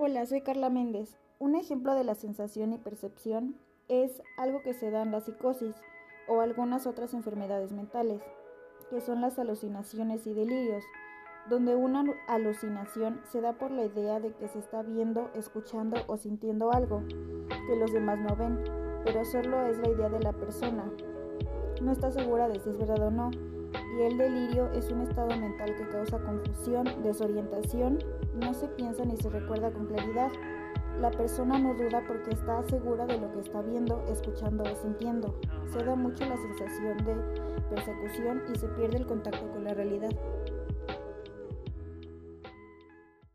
Hola, soy Carla Méndez. Un ejemplo de la sensación y percepción es algo que se da en la psicosis o algunas otras enfermedades mentales, que son las alucinaciones y delirios, donde una alucinación se da por la idea de que se está viendo, escuchando o sintiendo algo que los demás no ven, pero solo es la idea de la persona. No está segura de si es verdad o no, el delirio es un estado mental que causa confusión, desorientación, no se piensa ni se recuerda con claridad. La persona no duda porque está segura de lo que está viendo, escuchando o sintiendo. Se da mucho la sensación de persecución y se pierde el contacto con la realidad.